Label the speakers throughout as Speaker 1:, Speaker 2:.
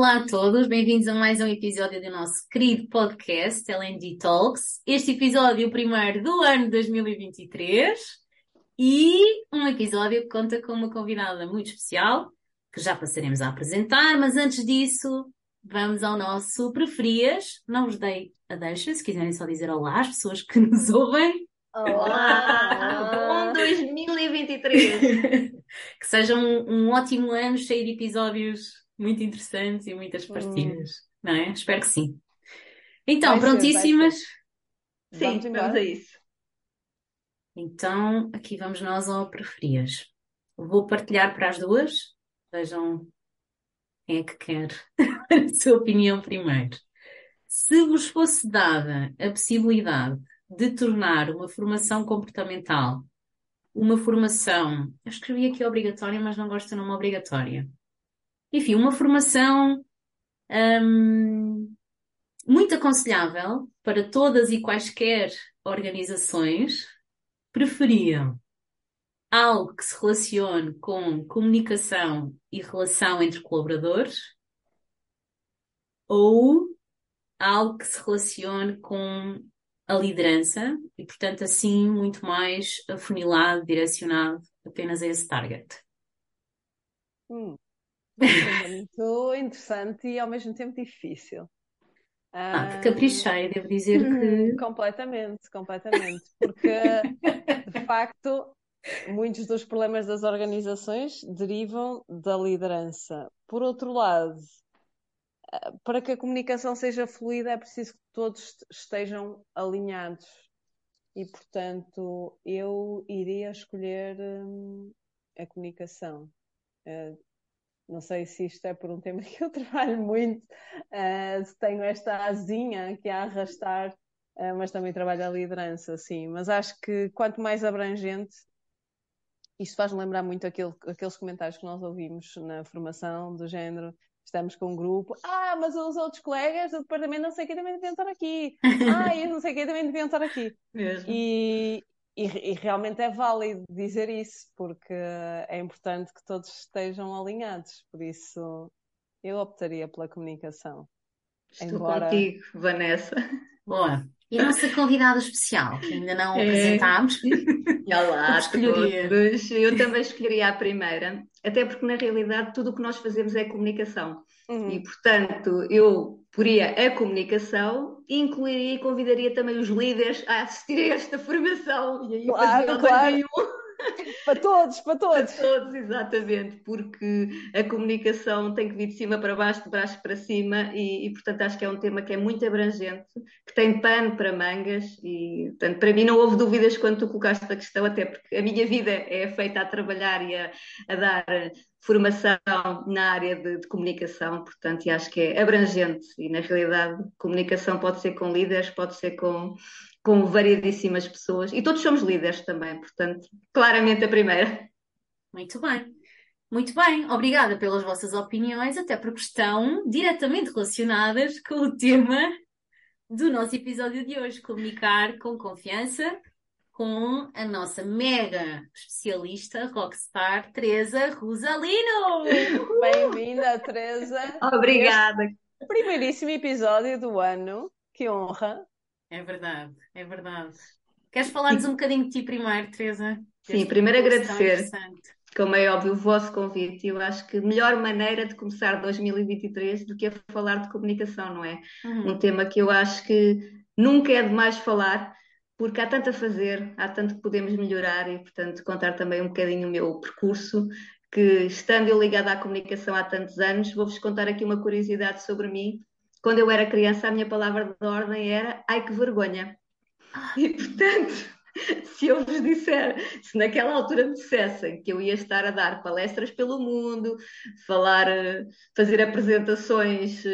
Speaker 1: Olá, a todos, bem-vindos a mais um episódio do nosso querido podcast LND Talks. Este episódio o primeiro do ano 2023 e um episódio que conta com uma convidada muito especial, que já passaremos a apresentar, mas antes disso, vamos ao nosso preferias. Não vos dei a deixa, se quiserem só dizer olá às pessoas que nos ouvem.
Speaker 2: Olá! Bom 2023!
Speaker 1: que seja um, um ótimo ano cheio de episódios muito interessantes e muitas partilhas, hum. não é? Espero que sim. Então, vai prontíssimas?
Speaker 2: Ser, sim, vamos, vamos a isso.
Speaker 1: Então, aqui vamos nós ao preferias. Vou partilhar para as duas. Vejam quem é que quer a sua opinião primeiro. Se vos fosse dada a possibilidade de tornar uma formação comportamental uma formação, eu escrevi aqui obrigatória, mas não gosto de nome obrigatória. Enfim, uma formação hum, muito aconselhável para todas e quaisquer organizações, preferiam algo que se relacione com comunicação e relação entre colaboradores ou algo que se relacione com a liderança e, portanto, assim, muito mais afunilado, direcionado apenas a esse target.
Speaker 3: Hum. Muito interessante e ao mesmo tempo difícil.
Speaker 1: Ah, que caprichei, devo dizer que.
Speaker 3: Completamente, completamente. Porque, de facto, muitos dos problemas das organizações derivam da liderança. Por outro lado, para que a comunicação seja fluida é preciso que todos estejam alinhados. E, portanto, eu iria escolher hum, a comunicação. Uh, não sei se isto é por um tema que eu trabalho muito, uh, se tenho esta asinha que a arrastar, uh, mas também trabalho a liderança, sim. Mas acho que quanto mais abrangente, isto faz-me lembrar muito aquele, aqueles comentários que nós ouvimos na formação do género estamos com um grupo, ah, mas os outros colegas do departamento não sei quem também deviam estar aqui, ah, eu não sei quem também deviam estar aqui.
Speaker 1: Mesmo.
Speaker 3: E, e, e, realmente é válido dizer isso, porque é importante que todos estejam alinhados, por isso eu optaria pela comunicação.
Speaker 2: Estou Embora... contigo, Vanessa.
Speaker 1: Boa. E a nossa convidada especial, que ainda não é. apresentámos.
Speaker 2: Olá a todos. Eu também escolheria a primeira, até porque na realidade tudo o que nós fazemos é comunicação. Uhum. E portanto eu poria a comunicação e incluiria e convidaria também os líderes a assistir a esta formação. E aí
Speaker 3: claro, claro. para todos, para todos.
Speaker 2: Para todos, exatamente, porque a comunicação tem que vir de cima para baixo, de baixo para cima, e, e, portanto acho que é um tema que é muito abrangente, que tem pano para mangas, e portanto para mim não houve dúvidas quando tu colocaste a questão, até porque a minha vida é feita a trabalhar e a, a dar formação na área de, de, comunicação, portanto, e acho que é abrangente, e na realidade comunicação pode ser com líderes, pode ser com com variedíssimas pessoas e todos somos líderes também, portanto, claramente a primeira.
Speaker 1: Muito bem. Muito bem, obrigada pelas vossas opiniões, até porque estão diretamente relacionadas com o tema do nosso episódio de hoje: comunicar com confiança com a nossa mega especialista rockstar Teresa Rosalino.
Speaker 3: Bem-vinda, Teresa.
Speaker 2: Obrigada.
Speaker 3: Primeiríssimo episódio do ano. Que honra.
Speaker 1: É verdade, é verdade. Queres falar-nos um bocadinho de ti primeiro, Teresa?
Speaker 2: Sim, primeiro agradecer, como é óbvio, o vosso convite. Eu acho que melhor maneira de começar 2023 do que a falar de comunicação, não é? Uhum. Um tema que eu acho que nunca é demais falar, porque há tanto a fazer, há tanto que podemos melhorar e, portanto, contar também um bocadinho o meu percurso, que estando eu ligada à comunicação há tantos anos, vou-vos contar aqui uma curiosidade sobre mim quando eu era criança, a minha palavra de ordem era ai que vergonha. E portanto, se eu vos disser, se naquela altura me dissessem que eu ia estar a dar palestras pelo mundo, falar, fazer apresentações,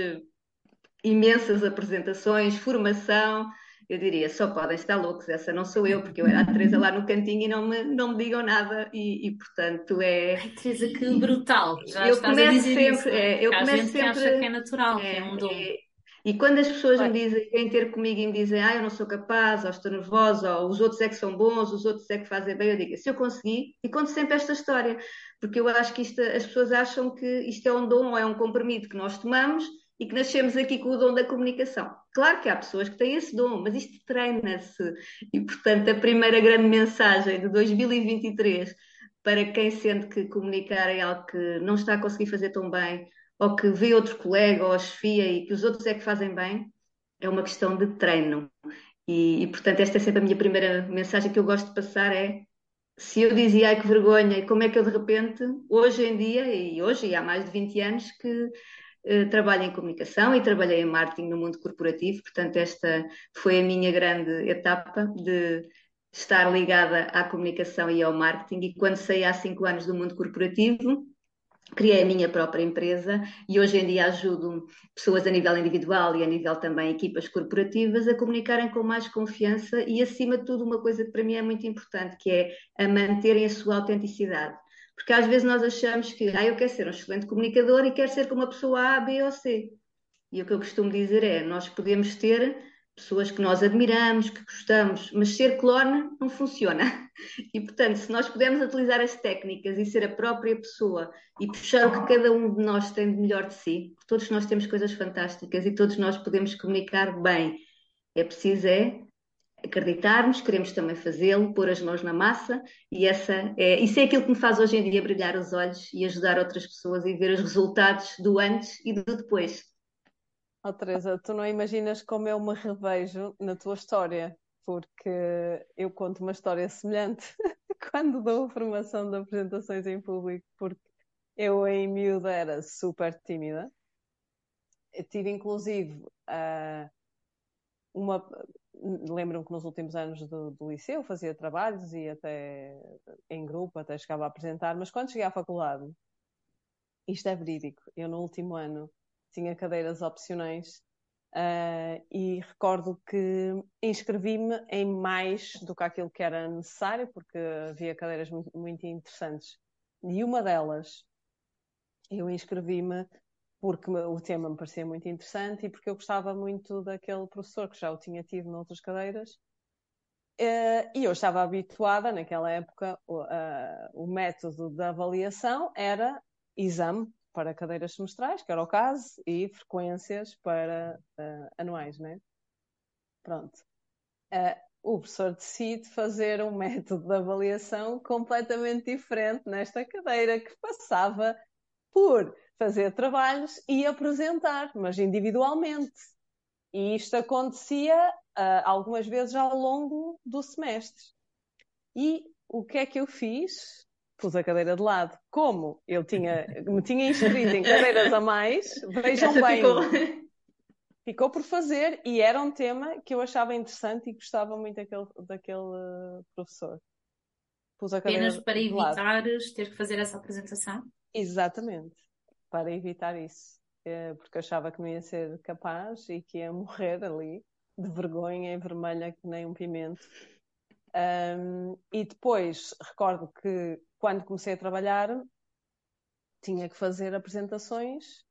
Speaker 2: imensas apresentações, formação, eu diria, só podem estar loucos, essa não sou eu, porque eu era a Teresa lá no cantinho e não me, não me digam nada, e, e portanto é.
Speaker 1: Ai, Teresa, que brutal! Já eu começo sempre, isso, é,
Speaker 2: eu começo
Speaker 1: sempre. acha que é natural, é, que é um dom. É,
Speaker 2: E quando as pessoas me dizem, vêm ter comigo e me dizem, ah, eu não sou capaz, ou estou nervosa, ou os outros é que são bons, os outros é que fazem bem, eu digo, se eu conseguir, e conto sempre esta história, porque eu acho que isto, as pessoas acham que isto é um dom ou é um comprimido que nós tomamos e que nascemos aqui com o dom da comunicação. Claro que há pessoas que têm esse dom, mas isto treina-se. E, portanto, a primeira grande mensagem de 2023 para quem sente que comunicar é algo que não está a conseguir fazer tão bem, ou que vê outro colega ou chefia e que os outros é que fazem bem, é uma questão de treino. E, e, portanto, esta é sempre a minha primeira mensagem que eu gosto de passar: é se eu dizia, ai que vergonha, e como é que eu de repente, hoje em dia, e hoje, e há mais de 20 anos, que trabalho em comunicação e trabalhei em marketing no mundo corporativo, portanto, esta foi a minha grande etapa de estar ligada à comunicação e ao marketing. E quando saí há cinco anos do mundo corporativo, criei a minha própria empresa e hoje em dia ajudo pessoas a nível individual e a nível também equipas corporativas a comunicarem com mais confiança e acima de tudo uma coisa que para mim é muito importante que é a manterem a sua autenticidade porque às vezes nós achamos que ah, eu quero ser um excelente comunicador e quero ser como uma pessoa A, B ou C e o que eu costumo dizer é nós podemos ter pessoas que nós admiramos, que gostamos, mas ser clone não funciona. E, portanto, se nós pudermos utilizar as técnicas e ser a própria pessoa e puxar o que cada um de nós tem de melhor de si, todos nós temos coisas fantásticas e todos nós podemos comunicar bem. É preciso é acreditarmos, queremos também fazê-lo, pôr as mãos na massa e essa é, isso é aquilo que me faz hoje em dia brilhar os olhos e ajudar outras pessoas e ver os resultados do antes e do depois.
Speaker 3: Oh, Teresa, tu não imaginas como eu me revejo na tua história, porque eu conto uma história semelhante quando dou formação de apresentações em público, porque eu em miúda era super tímida. Eu tive inclusive uh, uma. Lembro-me que nos últimos anos do, do liceu fazia trabalhos e até em grupo, até chegava a apresentar, mas quando cheguei à faculdade, isto é verídico, eu no último ano tinha cadeiras opcionais uh, e recordo que inscrevi-me em mais do que aquilo que era necessário, porque havia cadeiras muito, muito interessantes. E uma delas, eu inscrevi-me porque o tema me parecia muito interessante e porque eu gostava muito daquele professor que já o tinha tido noutras cadeiras. Uh, e eu estava habituada, naquela época, uh, o método de avaliação era exame para cadeiras semestrais, que era o caso, e frequências para uh, anuais, né? Pronto. Uh, o professor decide fazer um método de avaliação completamente diferente nesta cadeira, que passava por fazer trabalhos e apresentar, mas individualmente. E isto acontecia uh, algumas vezes ao longo do semestre. E o que é que eu fiz? pus a cadeira de lado. Como eu tinha, me tinha inscrito em cadeiras a mais, vejam bem. Ficou... ficou... por fazer e era um tema que eu achava interessante e gostava muito daquele, daquele professor.
Speaker 1: Pus a cadeira Apenas para evitares ter que fazer essa apresentação?
Speaker 3: Exatamente, para evitar isso. É, porque achava que não ia ser capaz e que ia morrer ali de vergonha e vermelha que nem um pimento. Um, e depois recordo que quando comecei a trabalhar, tinha que fazer apresentações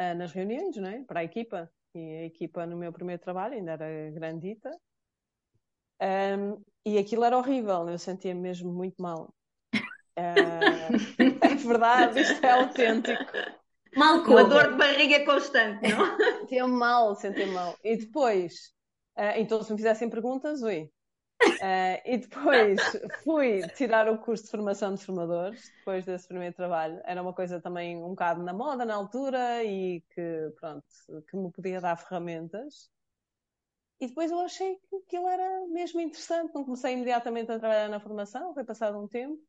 Speaker 3: uh, nas reuniões, não é? Para a equipa. E a equipa no meu primeiro trabalho ainda era grandita. Um, e aquilo era horrível, eu sentia -me mesmo muito mal. Uh, é verdade, isto é autêntico.
Speaker 2: Mal com a dor de barriga constante, não?
Speaker 3: sentia mal, sentia mal. E depois, uh, então se me fizessem perguntas, ui, Uh, e depois fui tirar o curso de formação de formadores, depois desse primeiro trabalho. Era uma coisa também um bocado na moda na altura e que, pronto, que me podia dar ferramentas. E depois eu achei que aquilo era mesmo interessante. Não comecei imediatamente a trabalhar na formação, foi passado um tempo,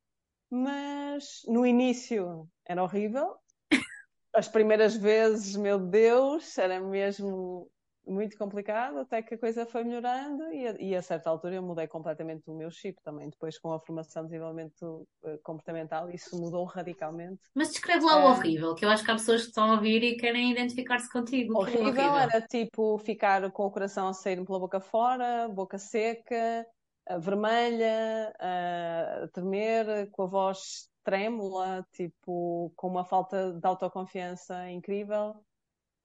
Speaker 3: mas no início era horrível. As primeiras vezes, meu Deus, era mesmo muito complicado, até que a coisa foi melhorando e a, e a, certa altura eu mudei completamente o meu chip também, depois com a formação de desenvolvimento uh, comportamental, isso mudou radicalmente.
Speaker 1: Mas descreve lá o horrível, que eu acho que há pessoas que estão a ouvir e querem identificar-se contigo.
Speaker 3: É horrível, horrível era tipo ficar com o coração a sair pela boca fora, boca seca, uh, vermelha, a tremer, com a voz trêmula, tipo, com uma falta de autoconfiança incrível.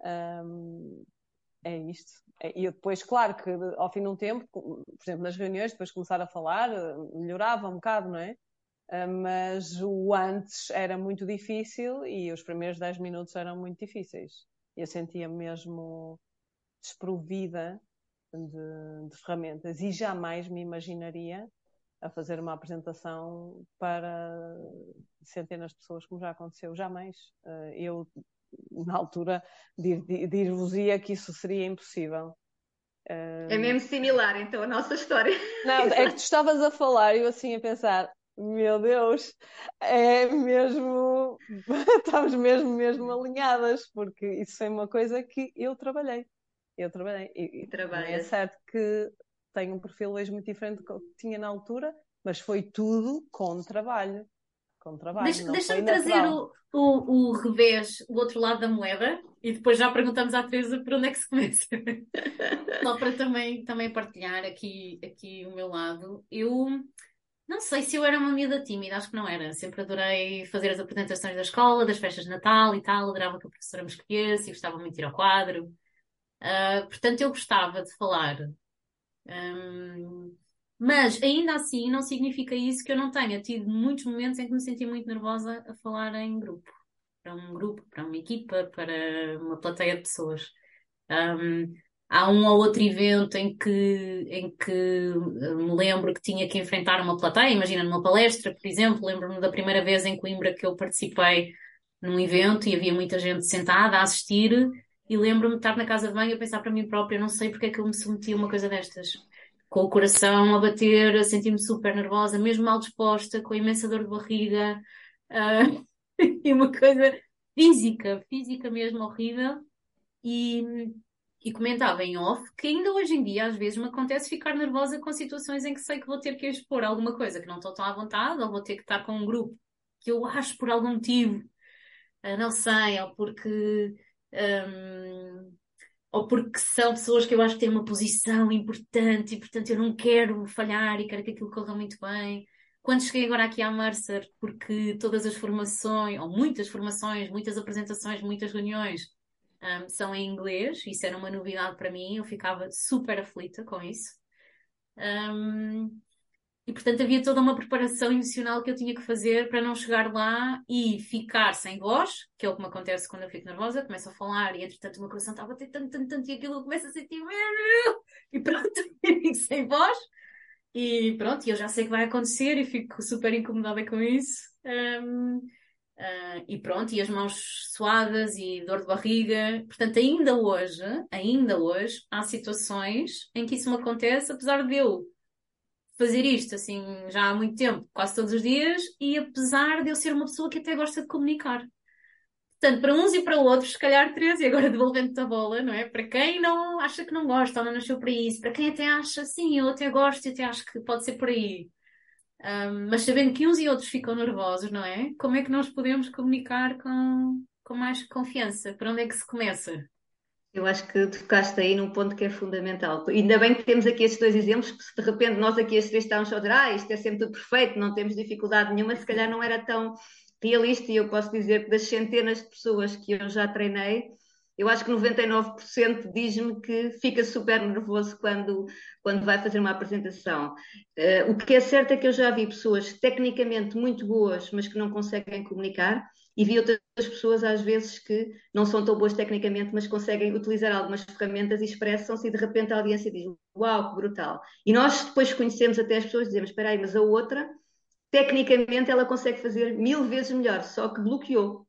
Speaker 3: Um, é isto. É, e depois, claro que ao fim de um tempo, por exemplo, nas reuniões, depois começar a falar, melhorava um bocado, não é? Ah, mas o antes era muito difícil e os primeiros 10 minutos eram muito difíceis. Eu sentia mesmo desprovida de, de ferramentas e jamais me imaginaria a fazer uma apresentação para centenas de pessoas, como já aconteceu, jamais. Ah, eu, na altura, dir-vos-ia que isso seria impossível.
Speaker 2: É mesmo similar, então, a nossa história.
Speaker 3: Não, é que tu estavas a falar e eu assim a pensar, meu Deus, é mesmo. Estamos mesmo, mesmo alinhadas, porque isso foi uma coisa que eu trabalhei. Eu trabalhei. E, e é certo que tenho um perfil hoje muito diferente do que tinha na altura, mas foi tudo com trabalho. Com trabalho.
Speaker 1: Deixa-me deixa trazer o, o, o revés, o outro lado da moeda, e depois já perguntamos à Teresa por onde é que se começa. Só para também, também partilhar aqui, aqui o meu lado. Eu não sei se eu era uma miúda tímida, acho que não era. Sempre adorei fazer as apresentações da escola, das festas de Natal e tal, adorava que a professora me escolhesse e gostava muito de ir ao quadro. Uh, portanto, eu gostava de falar. Um, mas ainda assim não significa isso que eu não tenha tido muitos momentos em que me senti muito nervosa a falar em grupo. Para um grupo, para uma equipa, para uma plateia de pessoas. Um, há um ou outro evento em que, em que eh, me lembro que tinha que enfrentar uma plateia, imagina numa palestra, por exemplo, lembro-me da primeira vez em Coimbra que eu participei num evento e havia muita gente sentada a assistir e lembro-me de estar na casa de banho a pensar para mim própria, não sei porque é que eu me submeti a uma coisa destas. Com o coração a bater, a sentir-me super nervosa, mesmo mal disposta, com imensa dor de barriga, uh, e uma coisa física, física mesmo horrível. E, e comentava em off que ainda hoje em dia às vezes me acontece ficar nervosa com situações em que sei que vou ter que expor alguma coisa que não estou tão à vontade, ou vou ter que estar com um grupo que eu acho por algum motivo, ah, não sei, ou porque. Um, ou porque são pessoas que eu acho que têm uma posição importante e, portanto, eu não quero falhar e quero que aquilo corra muito bem. Quando cheguei agora aqui à Mercer, porque todas as formações, ou muitas formações, muitas apresentações, muitas reuniões, um, são em inglês, isso era uma novidade para mim, eu ficava super aflita com isso. Um, e portanto havia toda uma preparação emocional que eu tinha que fazer para não chegar lá e ficar sem voz, que é o que me acontece quando eu fico nervosa, começo a falar e entretanto o meu coração estava a bater tanto, tanto, tanto e aquilo eu começo a sentir e pronto, fico sem voz. E pronto, eu já sei que vai acontecer e fico super incomodada com isso. Um, Uh, e pronto, e as mãos suadas e dor de barriga. Portanto, ainda hoje, ainda hoje, há situações em que isso me acontece, apesar de eu fazer isto assim já há muito tempo, quase todos os dias, e apesar de eu ser uma pessoa que até gosta de comunicar. Portanto, para uns e para outros, se calhar três, e agora devolvendo-te a bola, não é? Para quem não acha que não gosta ou não nasceu para isso, para quem até acha, sim, eu até gosto e até acho que pode ser por aí. Um, mas sabendo que uns e outros ficam nervosos, não é? Como é que nós podemos comunicar com, com mais confiança? Por onde é que se começa?
Speaker 2: Eu acho que tocaste aí num ponto que é fundamental. Ainda bem que temos aqui estes dois exemplos, porque se de repente nós aqui as três estávamos a dizer, ah, isto é sempre tudo perfeito, não temos dificuldade nenhuma, se calhar não era tão realista, e eu posso dizer que das centenas de pessoas que eu já treinei, eu acho que 99% diz-me que fica super nervoso quando, quando vai fazer uma apresentação. Uh, o que é certo é que eu já vi pessoas tecnicamente muito boas, mas que não conseguem comunicar, e vi outras pessoas, às vezes, que não são tão boas tecnicamente, mas conseguem utilizar algumas ferramentas e expressam-se, e de repente a audiência diz: Uau, que brutal! E nós depois conhecemos até as pessoas e dizemos: Espera aí, mas a outra, tecnicamente, ela consegue fazer mil vezes melhor, só que bloqueou.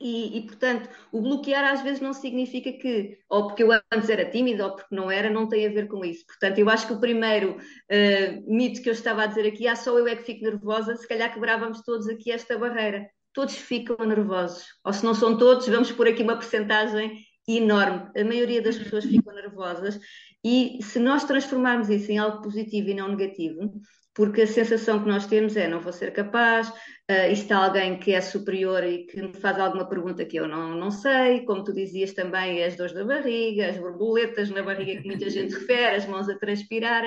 Speaker 2: E, e, portanto, o bloquear às vezes não significa que, ou porque eu antes era tímida, ou porque não era, não tem a ver com isso. Portanto, eu acho que o primeiro uh, mito que eu estava a dizer aqui, ah, só eu é que fico nervosa, se calhar quebrávamos todos aqui esta barreira. Todos ficam nervosos. Ou se não são todos, vamos por aqui uma percentagem enorme. A maioria das pessoas ficam nervosas. E se nós transformarmos isso em algo positivo e não negativo, porque a sensação que nós temos é não vou ser capaz, uh, está alguém que é superior e que me faz alguma pergunta que eu não, não sei, como tu dizias também, as dores da barriga, as borboletas na barriga que muita gente refere, as mãos a transpirar,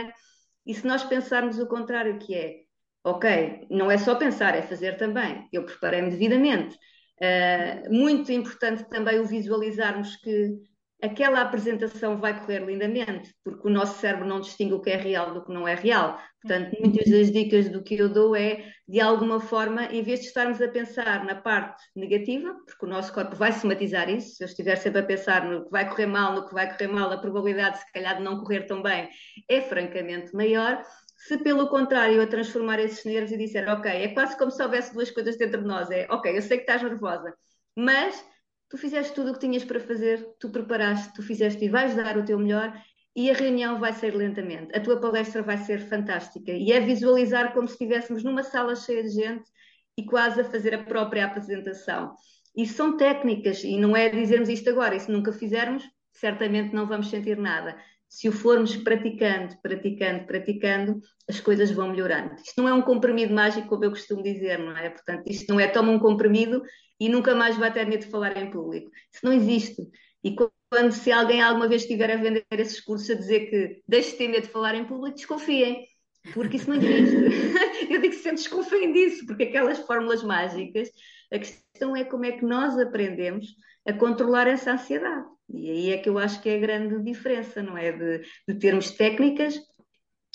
Speaker 2: e se nós pensarmos o contrário, que é, ok, não é só pensar, é fazer também, eu preparei-me devidamente, uh, muito importante também o visualizarmos que aquela apresentação vai correr lindamente, porque o nosso cérebro não distingue o que é real do que não é real. Portanto, muitas das dicas do que eu dou é, de alguma forma, em vez de estarmos a pensar na parte negativa, porque o nosso corpo vai somatizar isso, se eu estiver sempre a pensar no que vai correr mal, no que vai correr mal, a probabilidade, se calhar, de não correr tão bem é francamente maior. Se pelo contrário eu transformar esses nervos e disser, ok, é quase como se houvesse duas coisas dentro de nós, é, ok, eu sei que estás nervosa, mas tu fizeste tudo o que tinhas para fazer, tu preparaste, tu fizeste e vais dar o teu melhor e a reunião vai ser lentamente. A tua palestra vai ser fantástica e é visualizar como se estivéssemos numa sala cheia de gente e quase a fazer a própria apresentação. E são técnicas e não é dizermos isto agora, e se nunca fizermos, certamente não vamos sentir nada. Se o formos praticando, praticando, praticando, as coisas vão melhorando. Isto não é um comprimido mágico, como eu costumo dizer, não é? Portanto, isto não é toma um comprimido e nunca mais vai ter medo de falar em público. Isso não existe. E quando se alguém alguma vez estiver a vender esses cursos a dizer que deixe de ter medo de falar em público, desconfiem, porque isso não existe. Eu digo sempre desconfiem disso, porque aquelas fórmulas mágicas, a questão é como é que nós aprendemos a controlar essa ansiedade. E aí é que eu acho que é a grande diferença, não é? De, de termos técnicas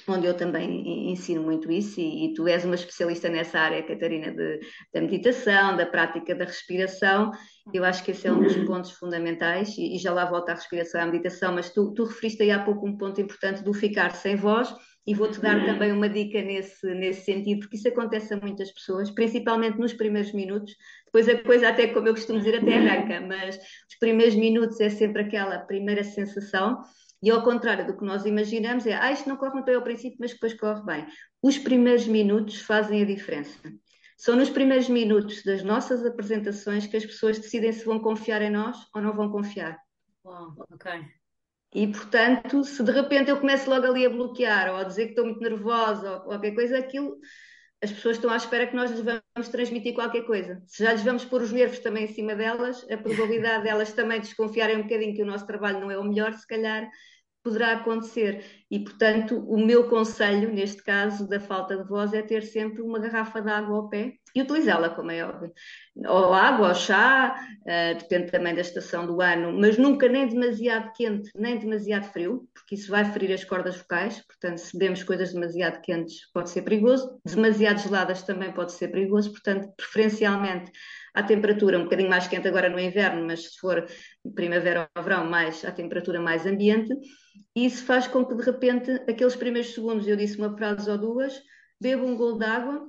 Speaker 2: onde eu também ensino muito isso, e, e, tu és uma especialista nessa área, Catarina, de, da meditação, da prática da respiração. Eu acho que esse é um dos pontos fundamentais, e, e já lá volto à respiração e à meditação, mas tu, tu referiste aí há pouco um ponto importante do ficar sem voz, e vou-te dar também uma dica nesse, nesse sentido, porque isso acontece a muitas pessoas, principalmente nos primeiros minutos. Depois a coisa, até como eu costumo dizer, até arranca, mas os primeiros minutos é sempre aquela primeira sensação e ao contrário do que nós imaginamos, é ah, isto não corre muito bem ao princípio, mas depois corre bem. Os primeiros minutos fazem a diferença. São nos primeiros minutos das nossas apresentações que as pessoas decidem se vão confiar em nós ou não vão confiar.
Speaker 1: Uau, ok.
Speaker 2: E, portanto, se de repente eu começo logo ali a bloquear ou a dizer que estou muito nervosa ou qualquer coisa, aquilo, as pessoas estão à espera que nós lhes vamos transmitir qualquer coisa. Se já lhes vamos pôr os nervos também em cima delas, a probabilidade delas também desconfiarem um bocadinho que o nosso trabalho não é o melhor, se calhar poderá acontecer. E, portanto, o meu conselho, neste caso da falta de voz, é ter sempre uma garrafa de água ao pé e utilizá-la, como é óbvio. Ou água, ou chá, uh, depende também da estação do ano, mas nunca nem demasiado quente, nem demasiado frio, porque isso vai ferir as cordas vocais. Portanto, se bebemos coisas demasiado quentes, pode ser perigoso. Demasiado geladas também pode ser perigoso. Portanto, preferencialmente à temperatura um bocadinho mais quente agora no inverno, mas se for primavera ou verão, mais à temperatura mais ambiente, e isso faz com que de repente, aqueles primeiros segundos, eu disse uma frase ou duas, bebo um golo de água,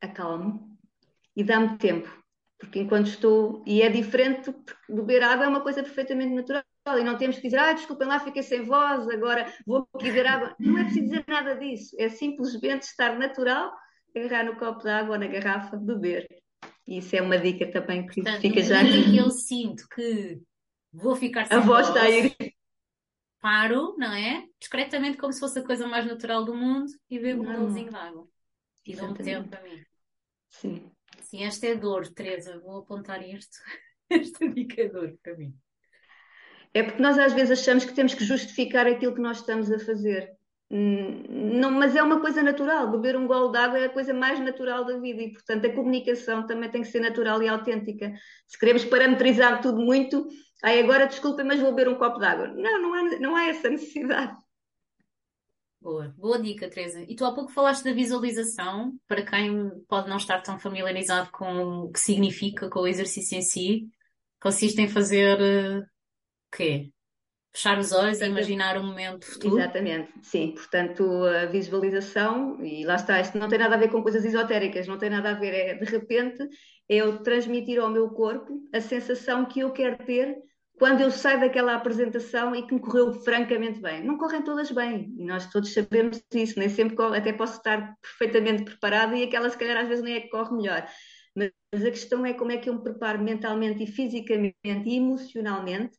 Speaker 2: acalmo e dá-me tempo. Porque enquanto estou. E é diferente, porque beber água é uma coisa perfeitamente natural. E não temos que dizer, ah, desculpem lá, fiquei sem voz, agora vou aqui beber água. Não é preciso dizer nada disso. É simplesmente estar natural, agarrar no copo de água ou na garrafa, beber. E isso é uma dica também que Portanto, fica já.
Speaker 1: Que eu sinto que vou ficar sem
Speaker 2: a voz, está aí.
Speaker 1: Paro, não é? Discretamente, como se fosse a coisa mais natural do mundo e bebo um golzinho de água. E um tempo para mim.
Speaker 2: Sim.
Speaker 1: Sim, esta é dor, Teresa. Vou apontar isto. Esta dica é para mim.
Speaker 2: É porque nós às vezes achamos que temos que justificar aquilo que nós estamos a fazer. Não, mas é uma coisa natural. Beber um golo de água é a coisa mais natural da vida e, portanto, a comunicação também tem que ser natural e autêntica. Se queremos parametrizar tudo muito, aí agora desculpem, mas vou beber um copo de água. Não, não há, não há essa necessidade.
Speaker 1: Boa, boa dica, Teresa. E tu há pouco falaste da visualização, para quem pode não estar tão familiarizado com o que significa, com o exercício em si, consiste em fazer uh, o quê? Fechar os olhos e imaginar o um momento futuro?
Speaker 2: Exatamente, sim. Portanto, a visualização, e lá está, isto não tem nada a ver com coisas esotéricas, não tem nada a ver, é de repente, é eu transmitir ao meu corpo a sensação que eu quero ter quando eu saio daquela apresentação e que me correu francamente bem. Não correm todas bem, e nós todos sabemos disso, nem sempre até posso estar perfeitamente preparado e aquela se calhar às vezes nem é que corre melhor. Mas a questão é como é que eu me preparo mentalmente e fisicamente e emocionalmente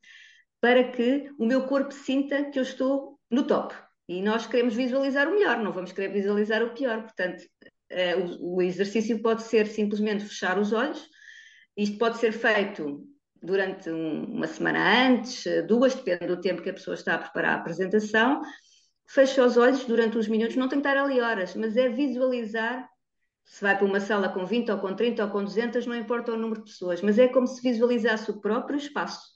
Speaker 2: para que o meu corpo sinta que eu estou no top. E nós queremos visualizar o melhor, não vamos querer visualizar o pior. Portanto, o, o exercício pode ser simplesmente fechar os olhos. Isto pode ser feito durante um, uma semana antes, duas, depende do tempo que a pessoa está a preparar a apresentação. Fecha os olhos durante uns minutos, não tem que estar ali horas, mas é visualizar. Se vai para uma sala com 20 ou com 30 ou com 200, não importa o número de pessoas, mas é como se visualizasse o próprio espaço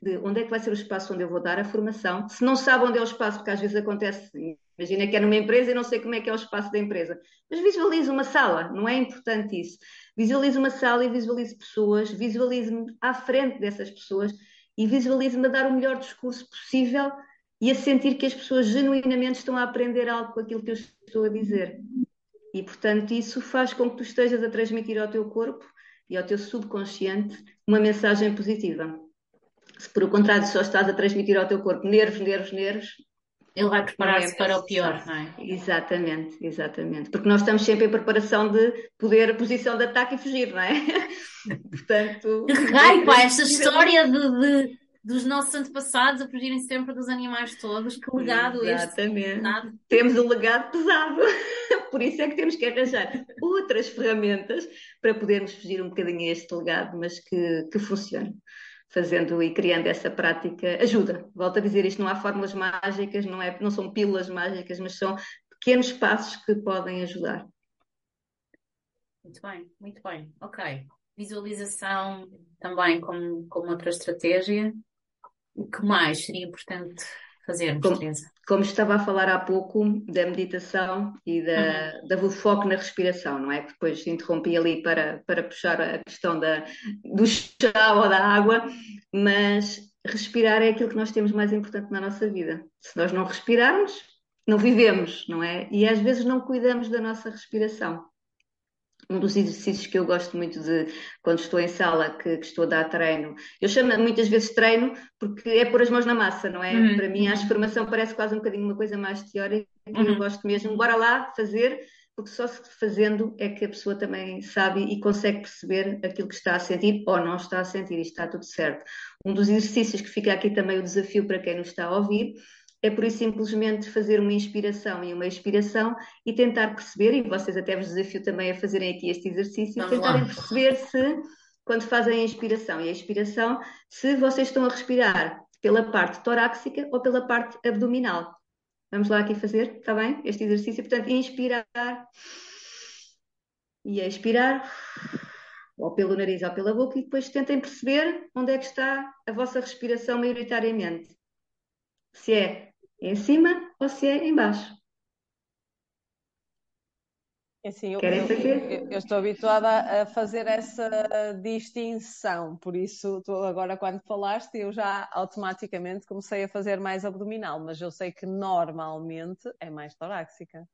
Speaker 2: de onde é que vai ser o espaço onde eu vou dar a formação. Se não sabe onde é o espaço, porque às vezes acontece, imagina que é numa empresa e não sei como é que é o espaço da empresa, mas visualize uma sala, não é importante isso. Visualize uma sala e visualize pessoas, visualize-me à frente dessas pessoas e visualize-me a dar o melhor discurso possível e a sentir que as pessoas genuinamente estão a aprender algo com aquilo que eu estou a dizer. E, portanto, isso faz com que tu estejas a transmitir ao teu corpo e ao teu subconsciente uma mensagem positiva. Se por o contrário só estás a transmitir ao teu corpo nervos, nervos, nervos,
Speaker 1: ele vai preparar-se para o pior, não é?
Speaker 2: Exatamente, exatamente. Porque nós estamos sempre em preparação de poder, posição de ataque e fugir, não é?
Speaker 1: Portanto. Que raio, pá, esta história de, de, dos nossos antepassados a fugirem sempre dos animais todos, que legado
Speaker 2: Exatamente. este. Temos um legado pesado. Por isso é que temos que arranjar outras ferramentas para podermos fugir um bocadinho a este legado, mas que, que funcione fazendo e criando essa prática ajuda. Volto a dizer, isto não há fórmulas mágicas, não, é, não são pílulas mágicas, mas são pequenos passos que podem ajudar.
Speaker 1: Muito bem, muito bem. Ok. Visualização também como, como outra estratégia. O que mais seria importante fazermos,
Speaker 2: como,
Speaker 1: Teresa?
Speaker 2: Como estava a falar há pouco da meditação e da, uhum. do foco na respiração, não é? Que depois interrompi ali para, para puxar a questão da, do chá ou da água, mas respirar é aquilo que nós temos mais importante na nossa vida. Se nós não respirarmos, não vivemos, não é? E às vezes não cuidamos da nossa respiração um dos exercícios que eu gosto muito de quando estou em sala, que, que, estou a dar treino. Eu chamo muitas vezes treino porque é pôr as mãos na massa, não é? Uhum. Para mim, a formação parece quase um bocadinho uma coisa mais teórica uhum. eu gosto mesmo. Bora lá fazer, porque só se fazendo é que a pessoa também sabe e consegue perceber aquilo que está a sentir ou não está a sentir e está tudo certo. Um dos exercícios que fica aqui também o desafio para quem nos está a ouvir é por isso simplesmente fazer uma inspiração e uma expiração e tentar perceber, e vocês até vos desafio também a fazerem aqui este exercício, Vamos tentarem lá. perceber se, quando fazem a inspiração e a expiração, se vocês estão a respirar pela parte torácica ou pela parte abdominal. Vamos lá aqui fazer, está bem? Este exercício, portanto, inspirar e expirar, ou pelo nariz ou pela boca, e depois tentem perceber onde é que está a vossa respiração maioritariamente. Se é em cima ou se é em baixo.
Speaker 3: É assim, eu, Querem fazer? Eu, eu, estou habituada a fazer essa distinção, por isso tu, agora quando falaste eu já automaticamente comecei a fazer mais abdominal, mas eu sei que normalmente é mais torácica.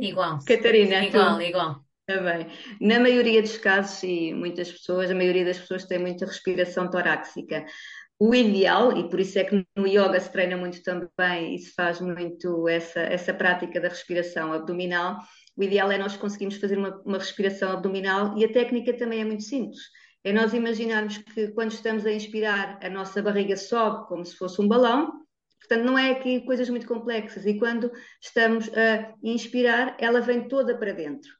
Speaker 1: Igual.
Speaker 2: Catarina,
Speaker 1: igual, tu? igual.
Speaker 2: Tá bem. Na maioria dos casos, e muitas pessoas, a maioria das pessoas tem muita respiração torácica. O ideal, e por isso é que no yoga se treina muito também e se faz muito essa, essa prática da respiração abdominal, o ideal é nós conseguirmos fazer uma, uma respiração abdominal e a técnica também é muito simples. É nós imaginarmos que quando estamos a inspirar, a nossa barriga sobe como se fosse um balão, portanto não é aqui coisas muito complexas, e quando estamos a inspirar, ela vem toda para dentro.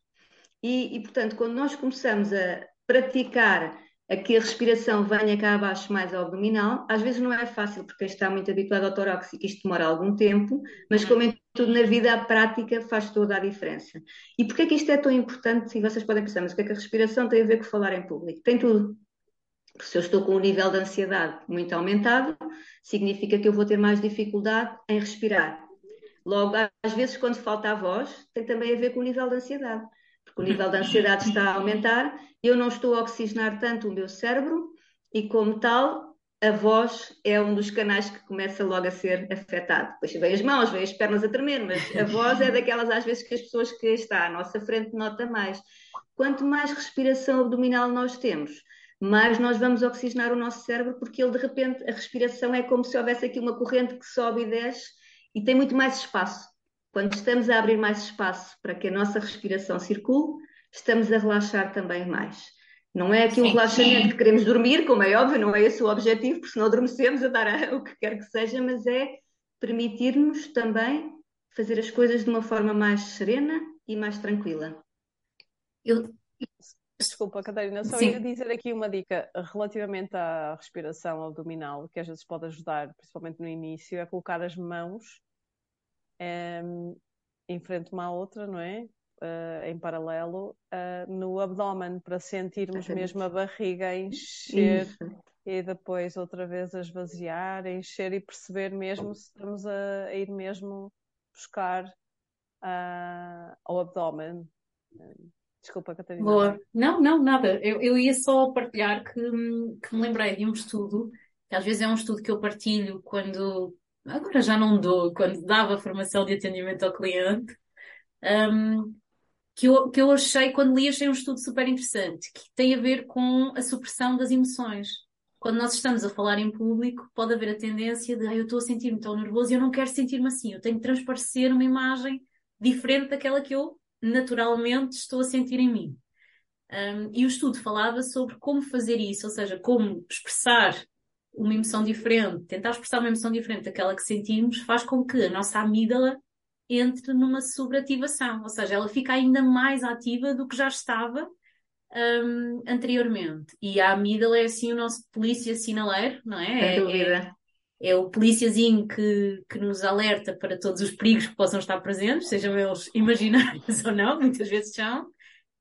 Speaker 2: E, e portanto, quando nós começamos a praticar a que a respiração venha cá abaixo mais ao abdominal. Às vezes não é fácil, porque está muito habituado ao torácico, isto demora algum tempo, mas uhum. como em tudo na vida, a prática faz toda a diferença. E porquê é que isto é tão importante? E vocês podem pensar, mas o que é que a respiração tem a ver com falar em público? Tem tudo. Porque se eu estou com um nível de ansiedade muito aumentado, significa que eu vou ter mais dificuldade em respirar. Logo, às vezes, quando falta a voz, tem também a ver com o nível de ansiedade porque o nível de ansiedade está a aumentar, eu não estou a oxigenar tanto o meu cérebro e, como tal, a voz é um dos canais que começa logo a ser afetado. Depois vem as mãos, vem as pernas a tremer, mas a voz é daquelas às vezes que as pessoas que está à nossa frente notam mais. Quanto mais respiração abdominal nós temos, mais nós vamos oxigenar o nosso cérebro, porque ele de repente, a respiração é como se houvesse aqui uma corrente que sobe e desce e tem muito mais espaço. Quando estamos a abrir mais espaço para que a nossa respiração circule, estamos a relaxar também mais. Não é aqui um relaxamento que queremos dormir, como é óbvio, não é esse o objetivo, porque senão adormecemos a dar a, o que quer que seja, mas é permitir-nos também fazer as coisas de uma forma mais serena e mais tranquila.
Speaker 3: Eu... Desculpa, Catarina, só Sim. ia dizer aqui uma dica relativamente à respiração abdominal, que às vezes pode ajudar, principalmente no início, é colocar as mãos um, em frente uma à outra, não é? Uh, em paralelo, uh, no abdômen, para sentirmos mesmo a barriga encher. Isso. e depois outra vez a esvaziar, a encher e perceber mesmo se estamos a, a ir mesmo buscar uh, ao abdômen. Desculpa, Catarina.
Speaker 1: Boa. Não, não, nada. Eu, eu ia só partilhar que, que me lembrei de um estudo, que às vezes é um estudo que eu partilho quando, agora já não dou, quando dava formação de atendimento ao cliente, um, que, eu, que eu achei, quando li, achei um estudo super interessante, que tem a ver com a supressão das emoções. Quando nós estamos a falar em público, pode haver a tendência de, ah, eu estou a sentir-me tão nervoso e eu não quero sentir-me assim, eu tenho que transparecer uma imagem diferente daquela que eu naturalmente estou a sentir em mim. Um, e o estudo falava sobre como fazer isso, ou seja, como expressar uma emoção diferente, tentar expressar uma emoção diferente daquela que sentimos, faz com que a nossa amígdala entre numa sobreativação, ou seja, ela fica ainda mais ativa do que já estava um, anteriormente. E a amígdala é assim o nosso polícia sinaleiro, não é?
Speaker 2: Sem
Speaker 1: é,
Speaker 2: dúvida
Speaker 1: é o policiazinho que, que nos alerta para todos os perigos que possam estar presentes, sejam eles imaginários ou não, muitas vezes são.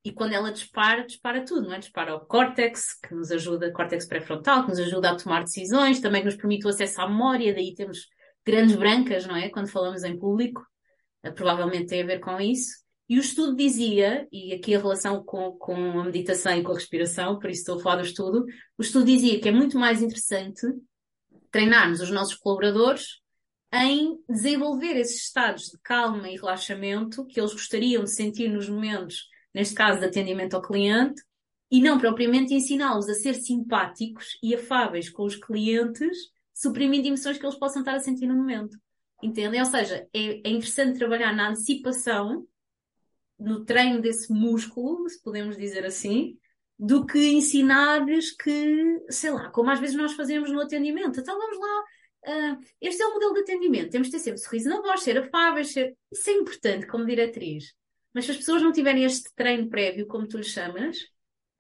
Speaker 1: E quando ela dispara, dispara tudo, não é? Dispara o córtex, que nos ajuda, córtex pré-frontal, que nos ajuda a tomar decisões, também que nos permite o acesso à memória, daí temos grandes brancas, não é? Quando falamos em público, eh, provavelmente tem a ver com isso. E o estudo dizia, e aqui a relação com, com a meditação e com a respiração, por isso estou a falar do estudo, o estudo dizia que é muito mais interessante treinarmos os nossos colaboradores em desenvolver esses estados de calma e relaxamento que eles gostariam de sentir nos momentos, neste caso de atendimento ao cliente, e não propriamente ensiná-los a ser simpáticos e afáveis com os clientes, suprimindo emoções que eles possam estar a sentir no momento. Entendem? Ou seja, é, é interessante trabalhar na antecipação, no treino desse músculo, se podemos dizer assim, do que ensinar-lhes que, sei lá, como às vezes nós fazemos no atendimento. Então vamos lá, uh, este é o modelo de atendimento, temos de ter sempre sorriso na voz, ser afáveis, ser... isso é importante como diretriz. Mas se as pessoas não tiverem este treino prévio, como tu lhe chamas,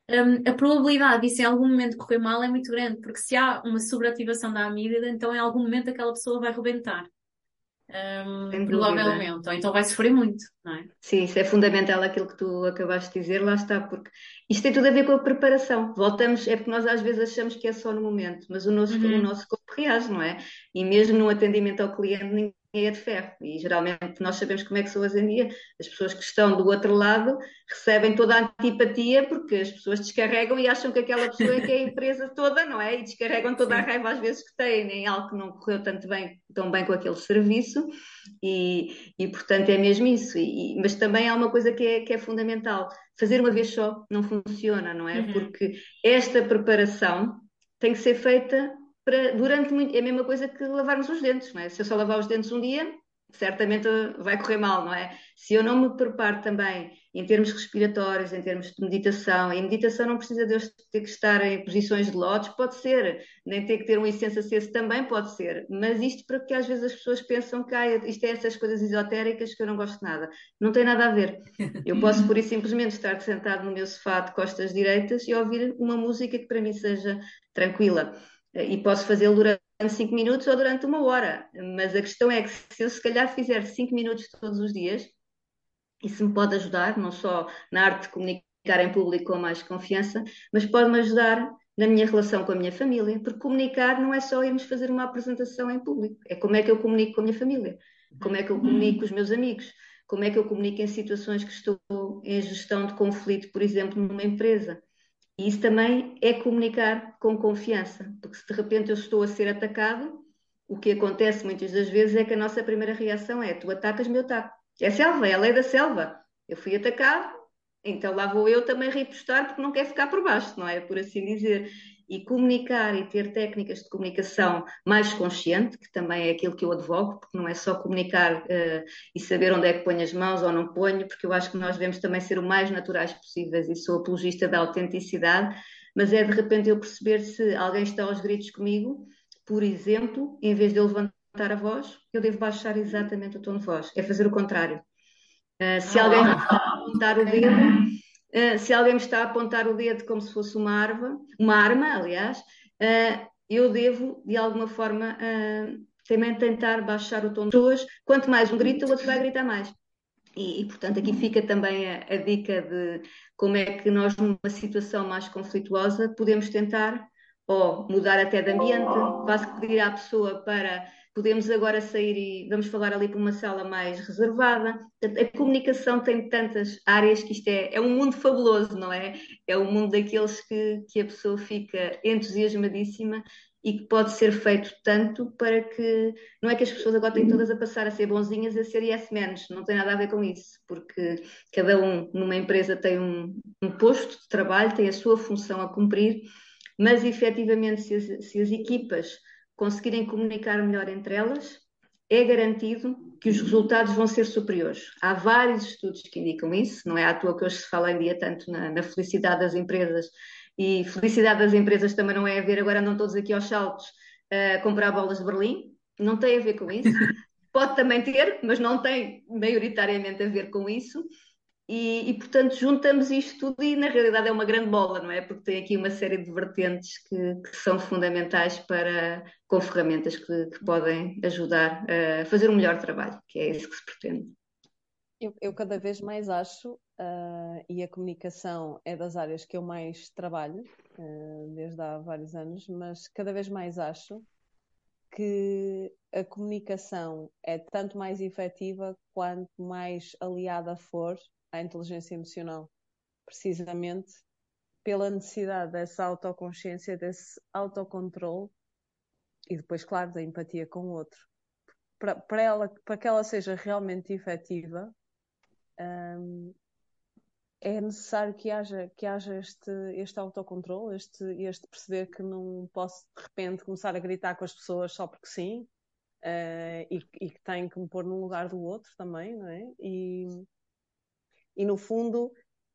Speaker 1: um, a probabilidade disso em algum momento correr mal é muito grande, porque se há uma sobreativação da amígdala, então em algum momento aquela pessoa vai rebentar. Um, provavelmente, ou então vai sofrer muito, não é?
Speaker 2: Sim, isso é fundamental aquilo que tu acabaste de dizer, lá está, porque isto tem tudo a ver com a preparação. Voltamos, é porque nós às vezes achamos que é só no momento, mas o nosso, uhum. o nosso corpo reage, não é? E mesmo no atendimento ao cliente, é de ferro. E geralmente nós sabemos como é que são hoje em dia. As pessoas que estão do outro lado recebem toda a antipatia porque as pessoas descarregam e acham que aquela pessoa é que é a empresa toda, não é? E descarregam toda a raiva às vezes que têm em algo que não correu tanto bem, tão bem com aquele serviço. E, e portanto é mesmo isso. E, mas também há uma coisa que é, que é fundamental. Fazer uma vez só não funciona, não é? Uhum. Porque esta preparação tem que ser feita para, durante muito. É a mesma coisa que lavarmos os dentes, não é? Se eu só lavar os dentes um dia, certamente vai correr mal, não é? Se eu não me preparo também em termos respiratórios, em termos de meditação, e meditação não precisa de eu ter que estar em posições de lótus, pode ser, nem ter que ter um incenso aceso também pode ser, mas isto para que às vezes as pessoas pensam que ah, isto é essas coisas esotéricas que eu não gosto nada. Não tem nada a ver. Eu posso, por isso, simplesmente estar sentado no meu sofá de costas direitas e ouvir uma música que para mim seja tranquila e posso fazê-lo durante 5 minutos ou durante uma hora. Mas a questão é que se eu se calhar fizer 5 minutos todos os dias, isso me pode ajudar, não só na arte de comunicar em público com mais confiança, mas pode-me ajudar na minha relação com a minha família, porque comunicar não é só irmos fazer uma apresentação em público, é como é que eu comunico com a minha família, como é que eu comunico com os meus amigos, como é que eu comunico em situações que estou em gestão de conflito, por exemplo, numa empresa. E isso também é comunicar com confiança, porque se de repente eu estou a ser atacado, o que acontece muitas das vezes é que a nossa primeira reação é: tu atacas-me, eu ataco. É selva, é a lei da selva. Eu fui atacado, então lá vou eu também repostar porque não quero ficar por baixo, não é? Por assim dizer e comunicar e ter técnicas de comunicação mais consciente, que também é aquilo que eu advogo, porque não é só comunicar uh, e saber onde é que ponho as mãos ou não ponho, porque eu acho que nós devemos também ser o mais naturais possíveis e sou apologista da autenticidade, mas é de repente eu perceber se alguém está aos gritos comigo, por exemplo, em vez de eu levantar a voz, eu devo baixar exatamente o tom de voz, é fazer o contrário. Uh, se alguém ah, apontar o dedo, uh, se alguém me está a apontar o dedo como se fosse uma arma, uma arma, aliás, uh, eu devo, de alguma forma, uh, também tentar baixar o tom de pessoas. Quanto mais um grita, o outro vai gritar mais. E, e, portanto, aqui fica também a, a, dica de como é que nós, numa situação mais conflituosa, podemos tentar ou mudar até de ambiente, quase que pedir à pessoa para podemos agora sair e vamos falar ali para uma sala mais reservada. A comunicação tem tantas áreas que isto é, é um mundo fabuloso, não é? É um mundo daqueles que, que a pessoa fica entusiasmadíssima e que pode ser feito tanto para que não é que as pessoas agora têm todas a passar a ser bonzinhas e a ser yes menos, não tem nada a ver com isso, porque cada um numa empresa tem um, um posto de trabalho, tem a sua função a cumprir, mas efetivamente se as, se as equipas conseguirem comunicar melhor entre elas, é garantido que os resultados vão ser superiores. Há vários estudos que indicam isso, não é à toa que hoje se fala em dia tanto na, na felicidade das empresas, e felicidade das empresas também não é a ver, agora andam todos aqui aos saltos a comprar bolas de Berlim, não tem a ver com isso. Pode também ter, mas não tem maioritariamente a ver com isso. E, e, portanto juntamos isto tudo e na realidade é uma grande bola, não é? Porque tem aqui uma série de vertentes que, que são fundamentais para, com ferramentas que, que, podem ajudar a fazer um melhor trabalho, que é isso que se pretende.
Speaker 3: Eu, eu cada vez mais acho, uh, e a comunicação é das áreas que eu mais trabalho, uh, desde há vários anos, mas cada vez mais acho que a comunicação é tanto mais efetiva quanto mais aliada for à inteligência emocional, precisamente pela necessidade dessa autoconsciência, desse autocontrole e depois, claro, da empatia com o outro. Para, ela, para que ela seja realmente efetiva, hum, é necessário que haja, que haja este, este autocontrole, este, este perceber que não posso de repente começar a gritar com as pessoas só porque sim, uh, e, e, que tenho que me pôr no lugar do outro também, não é? E, e no fundo,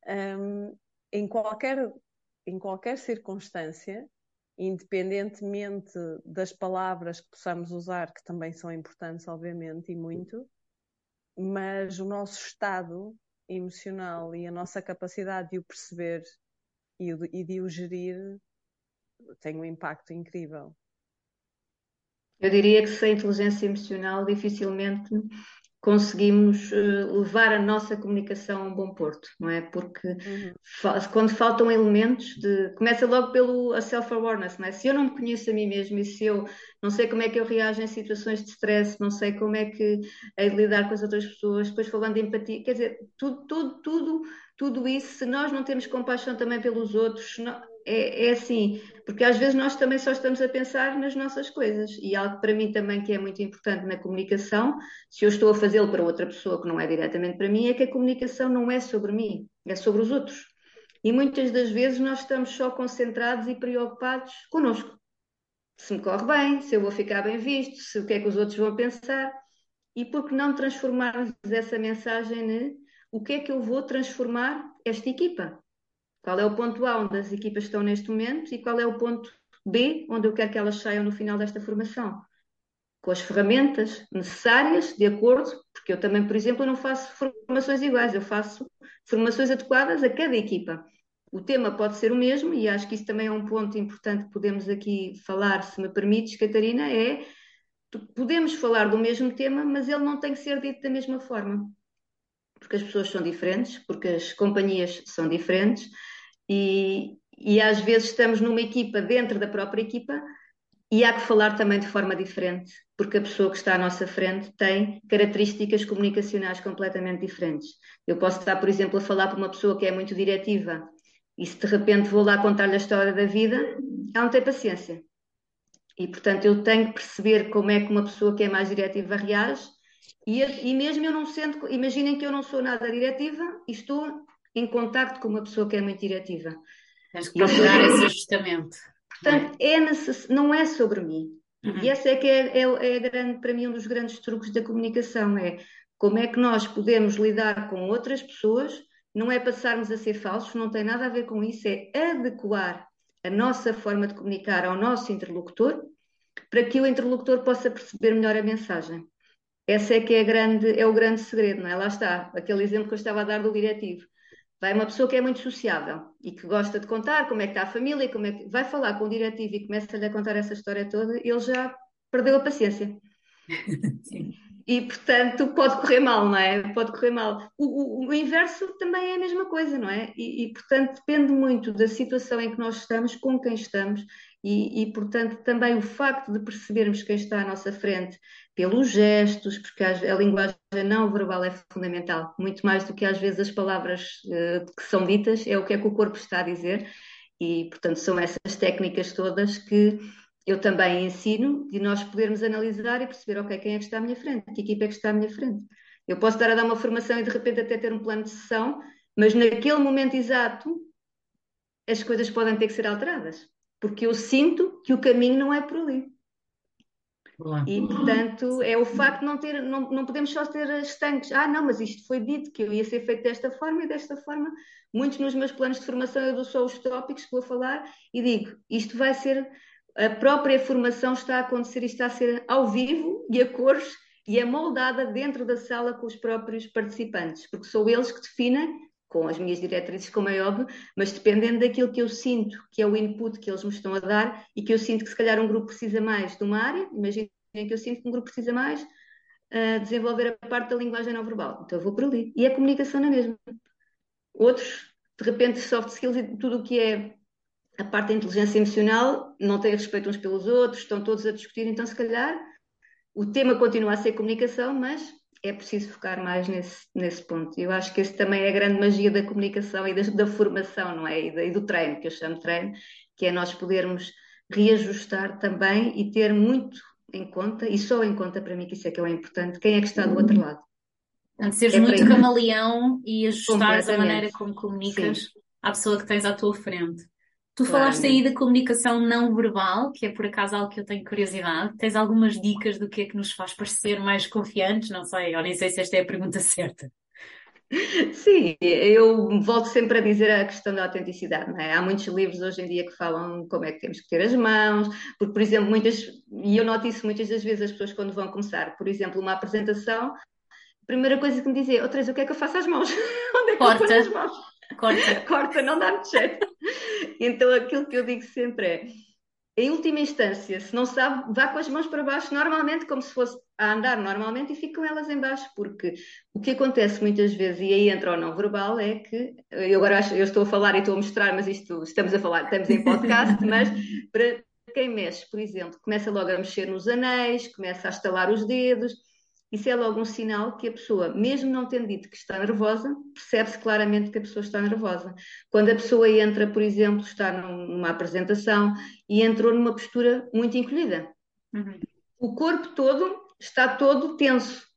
Speaker 3: um, em, qualquer, em qualquer circunstância, independentemente das palavras que possamos usar, que também são importantes, obviamente, e muito, mas o nosso estado emocional e a nossa capacidade de o perceber e, e de o gerir tem um impacto incrível.
Speaker 2: Eu diria que sem inteligência emocional dificilmente conseguimos uh, levar a nossa comunicação a um bom porto, não é? Porque uhum. fa quando faltam elementos de começa logo pelo a self-awareness, não é? Se eu não me conheço a mim mesmo e se eu não sei como é que eu reajo em situações de stress, não sei como é que de lidar com as outras pessoas, depois falando de empatia, quer dizer, tudo, tudo, tudo, tudo isso, se nós não temos compaixão também pelos outros, não, é, é, assim, porque às vezes nós também só estamos a pensar nas nossas coisas e algo para mim também que é muito importante na comunicação, se eu estou a fazê-lo para outra pessoa que não é diretamente para mim, é que a comunicação não é sobre mim, é sobre os outros. E muitas das vezes nós estamos só concentrados e preocupados connosco. Se me corre bem, se eu vou ficar bem visto, se o que é que os outros vão pensar. E por que não transformarmos essa mensagem em o que é que eu vou transformar esta equipa? Qual é o ponto A onde as equipas estão neste momento e qual é o ponto B onde eu quero que elas saiam no final desta formação? Com as ferramentas necessárias, de acordo, porque eu também, por exemplo, não faço formações iguais, eu faço formações adequadas a cada equipa. O tema pode ser o mesmo, e acho que isso também é um ponto importante que podemos aqui falar, se me permites, Catarina, é podemos falar do mesmo tema, mas ele não tem que ser dito da mesma forma. Porque as pessoas são diferentes, porque as companhias são diferentes, e, e às vezes estamos numa equipa dentro da própria equipa e há que falar também de forma diferente, porque a pessoa que está à nossa frente tem características comunicacionais completamente diferentes. Eu posso estar, por exemplo, a falar para uma pessoa que é muito diretiva e se de repente vou lá contar-lhe a história da vida, ela não tem paciência. E, portanto, eu tenho que perceber como é que uma pessoa que é mais diretiva reage e, e mesmo eu não sendo, imaginem que eu não sou nada diretiva e estou em contacto com uma pessoa que é muito diretiva.
Speaker 1: Tens que procurar esse ajustamento.
Speaker 2: Portanto, é? É necess... não é sobre mim. Uhum. E esse é que é, é, é grande, para mim um dos grandes truques da comunicação, é como é que nós podemos lidar com outras pessoas, não é passarmos a ser falsos, não tem nada a ver com isso, é adequar a nossa forma de comunicar ao nosso interlocutor para que o interlocutor possa perceber melhor a mensagem. Esse é que é, grande, é o grande segredo, não é? Lá está, aquele exemplo que eu estava a dar do diretivo. Vai uma pessoa que é muito sociável e que gosta de contar como é que está a família, como é que... vai falar com o diretivo e começa-lhe a contar essa história toda, ele já perdeu a paciência. Sim. E, portanto, pode correr mal, não é? Pode correr mal. O, o, o inverso também é a mesma coisa, não é? E, e, portanto, depende muito da situação em que nós estamos, com quem estamos, e, e, portanto, também o facto de percebermos quem está à nossa frente pelos gestos, porque a, linguagem não verbal é fundamental, muito mais do que às vezes as palavras uh, que são ditas, é o que é que o corpo está a dizer, e, portanto, são essas técnicas todas que eu também ensino de nós podermos analisar e perceber, ok, quem é que está à minha frente, que equipa é que está à minha frente. Eu posso estar a dar uma formação e de repente até ter um plano de sessão, mas naquele momento exato as coisas podem ter que ser alteradas, porque eu sinto que o caminho não é por ali. E, portanto, é o facto de não ter, não, não podemos só ter estanques. Ah, não, mas isto foi dito que eu ia ser feito desta forma e desta forma. Muitos nos meus planos de formação eu dou só os tópicos que vou falar e digo, isto vai ser a própria formação está a acontecer e está a ser ao vivo e a cores e é moldada dentro da sala com os próprios participantes, porque são eles que definem, com as minhas diretrizes, como é óbvio, mas dependendo daquilo que eu sinto, que é o input que eles me estão a dar e que eu sinto que se calhar um grupo precisa mais de uma área, imaginem que eu sinto que um grupo precisa mais uh, desenvolver a parte da linguagem não verbal, então eu vou por ali. E a comunicação na mesma. Outros, de repente, soft skills e tudo o que é a parte da inteligência emocional não tem respeito uns pelos outros, estão todos a discutir, então se calhar o tema continua a ser comunicação, mas é preciso focar mais nesse, nesse ponto. Eu acho que esse também é a grande magia da comunicação e da, da formação, não é? E, da, e, do treino, que eu chamo de treino, que é nós podermos reajustar também e ter muito em conta, e só em conta para mim, que isso é que é o importante, quem é que está do outro lado.
Speaker 1: Portanto, seres é muito camaleão e ajustares a maneira como comunicas Sim. à pessoa que tens à tua frente. Tu claro. falaste aí da comunicação não verbal, que é por acaso algo que eu tenho curiosidade. Tens algumas dicas do que é que nos faz parecer mais confiantes? Não sei, eu nem sei se esta é a pergunta certa.
Speaker 2: Sim, eu volto sempre a dizer a questão da autenticidade. É? Há muitos livros hoje em dia que falam como é que temos que ter as mãos, porque, por exemplo, muitas, e eu noto isso muitas das vezes, as pessoas quando vão começar, por exemplo, uma apresentação, a primeira coisa que me dizem, outra vez, o que é que eu faço às mãos? Onde é que Porta. eu ponho as mãos?
Speaker 1: Corta.
Speaker 2: Corta, não dá muito jeito. Então aquilo que eu digo sempre é, em última instância, se não sabe, vá com as mãos para baixo, normalmente como se fosse a andar normalmente e fique com elas em baixo, porque o que acontece muitas vezes, e aí entra o não verbal, é que, eu agora acho, eu estou a falar e estou a mostrar, mas isto estamos a falar, estamos em podcast, mas para quem mexe, por exemplo, começa logo a mexer nos anéis, começa a estalar os dedos, isso é logo um sinal que a pessoa, mesmo não tendo dito que está nervosa, percebe-se claramente que a pessoa está nervosa. Quando a pessoa entra, por exemplo, está numa apresentação e entrou numa postura muito encolhida. Uhum. O corpo todo está todo tenso.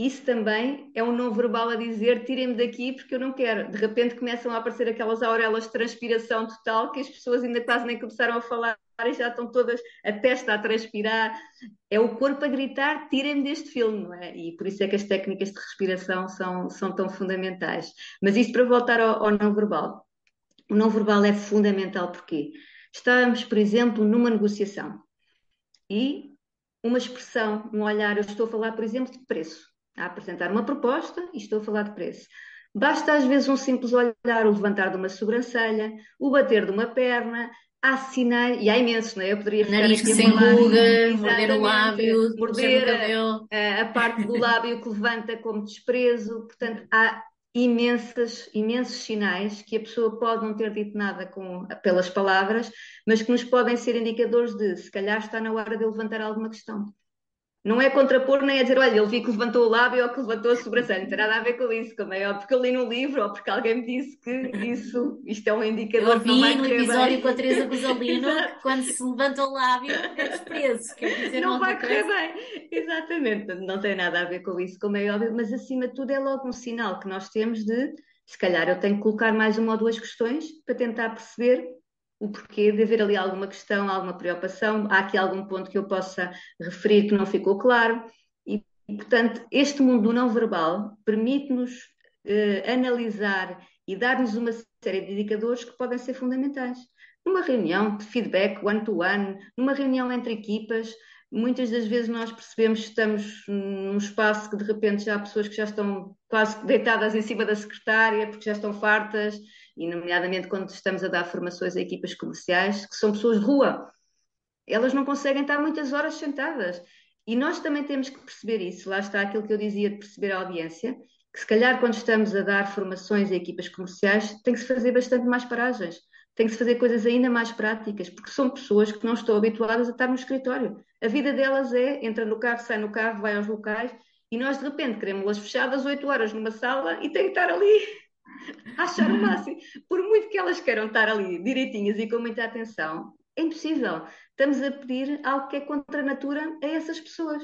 Speaker 2: Isso também é um não verbal a dizer tirem-me daqui porque eu não quero. De repente começam a aparecer aquelas aurelas de transpiração total que as pessoas ainda quase nem começaram a falar e já estão todas, a testa a transpirar. É o corpo a gritar, tirem-me deste filme, não é? E por isso é que as técnicas de respiração são, são tão fundamentais. Mas isto para voltar ao, ao não verbal. O não verbal é fundamental porque estamos, por exemplo, numa negociação e uma expressão, um olhar, eu estou a falar, por exemplo, de preço, a apresentar uma proposta e estou a falar de preço. Basta às vezes um simples olhar, o levantar de uma sobrancelha, o bater de uma perna, há sinais, e há imensos, não é? Eu poderia
Speaker 1: ficar Nariz que se enruga, morder o lábio, morder
Speaker 2: a, a, parte do lábio que levanta como desprezo, portanto, há imensas, imensos sinais que a pessoa pode não ter dito nada com, pelas palavras, mas que nos podem ser indicadores de se calhar está na hora de levantar alguma questão. Não é contrapor nem é dizer, olha, ele vi que levantou o lábio ou que levantou a sobrancelha, não tem nada a ver com isso, como é óbvio, porque eu li no livro ou porque alguém me disse que isso, isto é um indicador
Speaker 1: eu vi no episódio bem. com a Teresa Rosalino que quando se levanta o lábio é desprezo, quer dizer
Speaker 2: não vai correr bem, exatamente, não tem nada a ver com isso, como é óbvio, mas acima de tudo é logo um sinal que nós temos de, se calhar eu tenho que colocar mais uma ou duas questões para tentar perceber o porquê de haver ali alguma questão, alguma preocupação, há aqui algum ponto que eu possa referir que não ficou claro. E, portanto, este mundo do não verbal permite-nos eh, analisar e dar-nos uma série de indicadores que podem ser fundamentais. Numa reunião de feedback one-to-one, -one, numa reunião entre equipas, muitas das vezes nós percebemos que estamos num espaço que de repente já há pessoas que já estão quase deitadas em cima da secretária porque já estão fartas e nomeadamente quando estamos a dar formações a equipas comerciais, que são pessoas de rua. Elas não conseguem estar muitas horas sentadas. E nós também temos que perceber isso. Lá está aquilo que eu dizia de perceber a audiência, que se calhar quando estamos a dar formações a equipas comerciais, tem que se fazer bastante mais paragens, tem que se fazer coisas ainda mais práticas, porque são pessoas que não estão habituadas a estar no escritório. A vida delas é, entra no carro, sai no carro, vai aos locais, e nós de repente queremos-las fechadas oito horas numa sala e tem que estar ali achar o máximo. Por muito que elas queiram estar ali direitinhas e com muita atenção, é impossível. Estamos a pedir algo que é contra a natura a essas pessoas.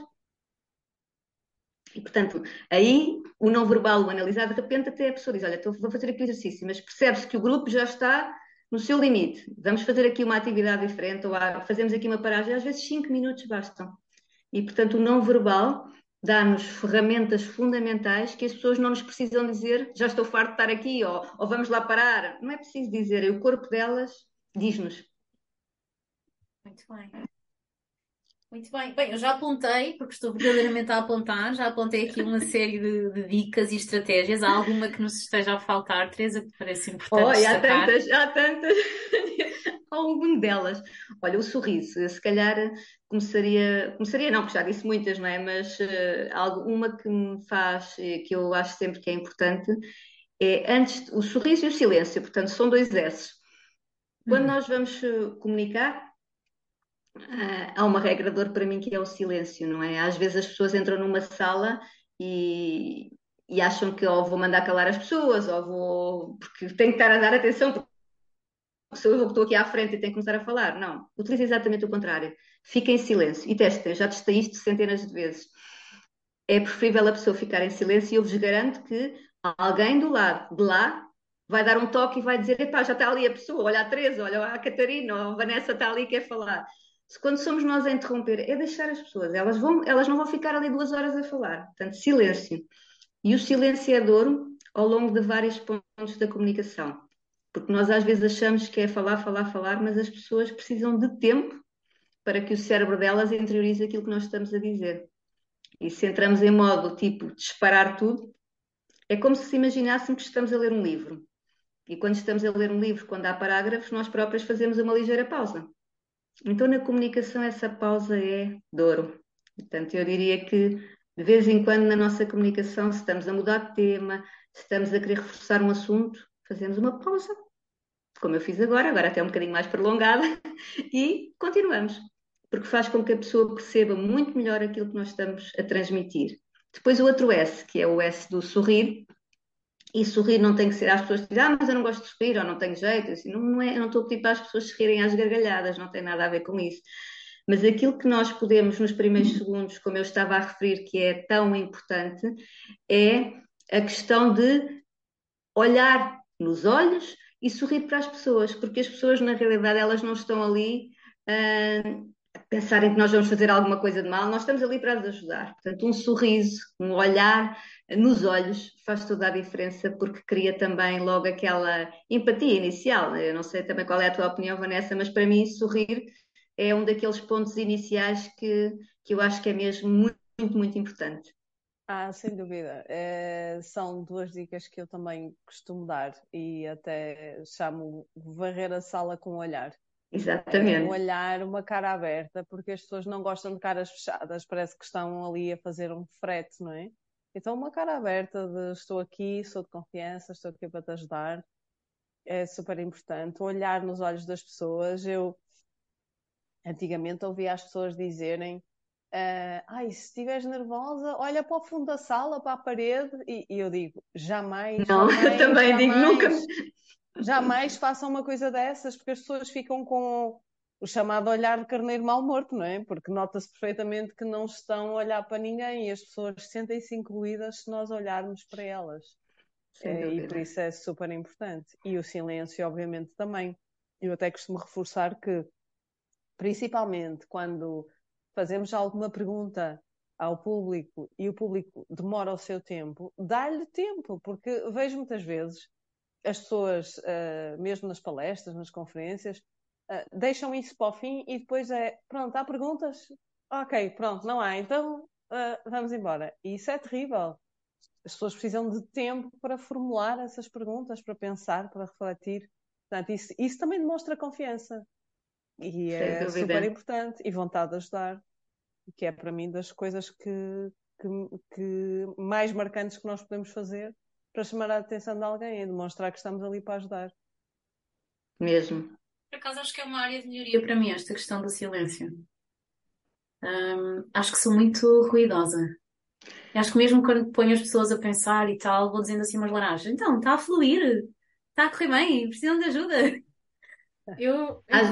Speaker 2: E, portanto, aí o não verbal, o analisar, de repente até a pessoa diz, olha, vou fazer aqui o exercício, mas percebe-se que o grupo já está no seu limite. Vamos fazer aqui uma atividade diferente, ou fazemos aqui uma paragem, às vezes cinco minutos bastam. E, portanto, o não verbal dá-nos ferramentas fundamentais que as pessoas não nos precisam dizer, já estou farto de estar aqui, ou, ou vamos lá parar. Não é preciso dizer, é o corpo delas diz-nos.
Speaker 1: Muito bem. Muito bem. Bem, eu já apontei, porque estou verdadeiramente a apontar, já apontei aqui uma série de, de dicas e estratégias. Há alguma que nos esteja a faltar, Teresa, que parece importante
Speaker 2: oh? Há tantas, há tantas. Algum delas. Olha, o sorriso, se calhar começaria, começaria não, porque já disse muitas, não é? Mas uh, uma que me faz, que eu acho sempre que é importante, é antes o sorriso e o silêncio, portanto, são dois S. Quando uhum. nós vamos eh, comunicar, uh, há uma regra de ouro para mim que é o silêncio, não é? Às vezes as pessoas entram numa sala e, e acham que ou vou mandar calar as pessoas, ou vou. porque tenho que estar a dar atenção, sou eu estou aqui à frente e tenho que começar a falar. Não, utilize exatamente o contrário. Fica em silêncio e testa. Eu já testei isto centenas de vezes. É preferível a pessoa ficar em silêncio e eu vos garanto que alguém do lado de lá vai dar um toque e vai dizer: epá, já está ali a pessoa, olha a Teresa, olha a Catarina, ou a Vanessa está ali e quer falar. Se quando somos nós a interromper, é deixar as pessoas, elas, vão, elas não vão ficar ali duas horas a falar. Portanto, silêncio. E o silêncio é ao longo de vários pontos da comunicação. Porque nós às vezes achamos que é falar, falar, falar, mas as pessoas precisam de tempo para que o cérebro delas interiorize aquilo que nós estamos a dizer. E se entramos em modo tipo disparar tudo, é como se imaginássemos que estamos a ler um livro. E quando estamos a ler um livro, quando há parágrafos, nós próprios fazemos uma ligeira pausa. Então, na comunicação, essa pausa é douro. Portanto, eu diria que, de vez em quando, na nossa comunicação, se estamos a mudar de tema, se estamos a querer reforçar um assunto, fazemos uma pausa como eu fiz agora, agora até um bocadinho mais prolongada, e continuamos, porque faz com que a pessoa perceba muito melhor aquilo que nós estamos a transmitir. Depois o outro S, que é o S do sorrir, e sorrir não tem que ser, as pessoas dizem, ah, mas eu não gosto de sorrir, ou não tenho jeito, assim, não, não, é, eu não estou a pedir para as pessoas se rirem às gargalhadas, não tem nada a ver com isso. Mas aquilo que nós podemos, nos primeiros segundos, como eu estava a referir, que é tão importante, é a questão de olhar nos olhos e sorrir para as pessoas, porque as pessoas, na realidade, elas não estão ali uh, a pensarem que nós vamos fazer alguma coisa de mal, nós estamos ali para as ajudar. Portanto, um sorriso, um olhar nos olhos faz toda a diferença, porque cria também logo aquela empatia inicial. Eu não sei também qual é a tua opinião, Vanessa, mas para mim, sorrir é um daqueles pontos iniciais que, que eu acho que é mesmo muito, muito, muito importante.
Speaker 3: Ah, sem dúvida. É, são duas dicas que eu também costumo dar e até chamo varrer a sala com o olhar.
Speaker 2: Exatamente.
Speaker 3: Um olhar, uma cara aberta, porque as pessoas não gostam de caras fechadas, parece que estão ali a fazer um frete, não é? Então, uma cara aberta de estou aqui, sou de confiança, estou aqui para te ajudar, é super importante. Olhar nos olhos das pessoas. Eu antigamente ouvia as pessoas dizerem Uh, ai, se estiveres nervosa, olha para o fundo da sala, para a parede, e, e eu digo, jamais.
Speaker 2: Não,
Speaker 3: jamais,
Speaker 2: eu também jamais, digo nunca.
Speaker 3: Jamais façam uma coisa dessas, porque as pessoas ficam com o chamado olhar de carneiro mal morto, não é? Porque nota-se perfeitamente que não estão a olhar para ninguém e as pessoas sentem-se incluídas se nós olharmos para elas. É, e por isso é super importante. E o silêncio, obviamente, também. Eu até costumo reforçar que, principalmente quando fazemos alguma pergunta ao público e o público demora o seu tempo, dá-lhe tempo, porque vejo muitas vezes as pessoas, uh, mesmo nas palestras, nas conferências, uh, deixam isso para o fim e depois é, pronto, há perguntas? Ok, pronto, não há, então uh, vamos embora. E isso é terrível. As pessoas precisam de tempo para formular essas perguntas, para pensar, para refletir. Portanto, isso, isso também demonstra confiança. E Sem é dúvida. super importante. E vontade de ajudar. que é para mim das coisas que, que, que, mais marcantes que nós podemos fazer para chamar a atenção de alguém e demonstrar que estamos ali para ajudar.
Speaker 2: Mesmo.
Speaker 1: Por acaso acho que é uma área de melhoria para mim esta questão do silêncio. Um, acho que sou muito ruidosa. E acho que mesmo quando ponho as pessoas a pensar e tal, vou dizendo assim umas laranjas. Então, está a fluir, está a correr bem, precisam de ajuda.
Speaker 2: Eu, às,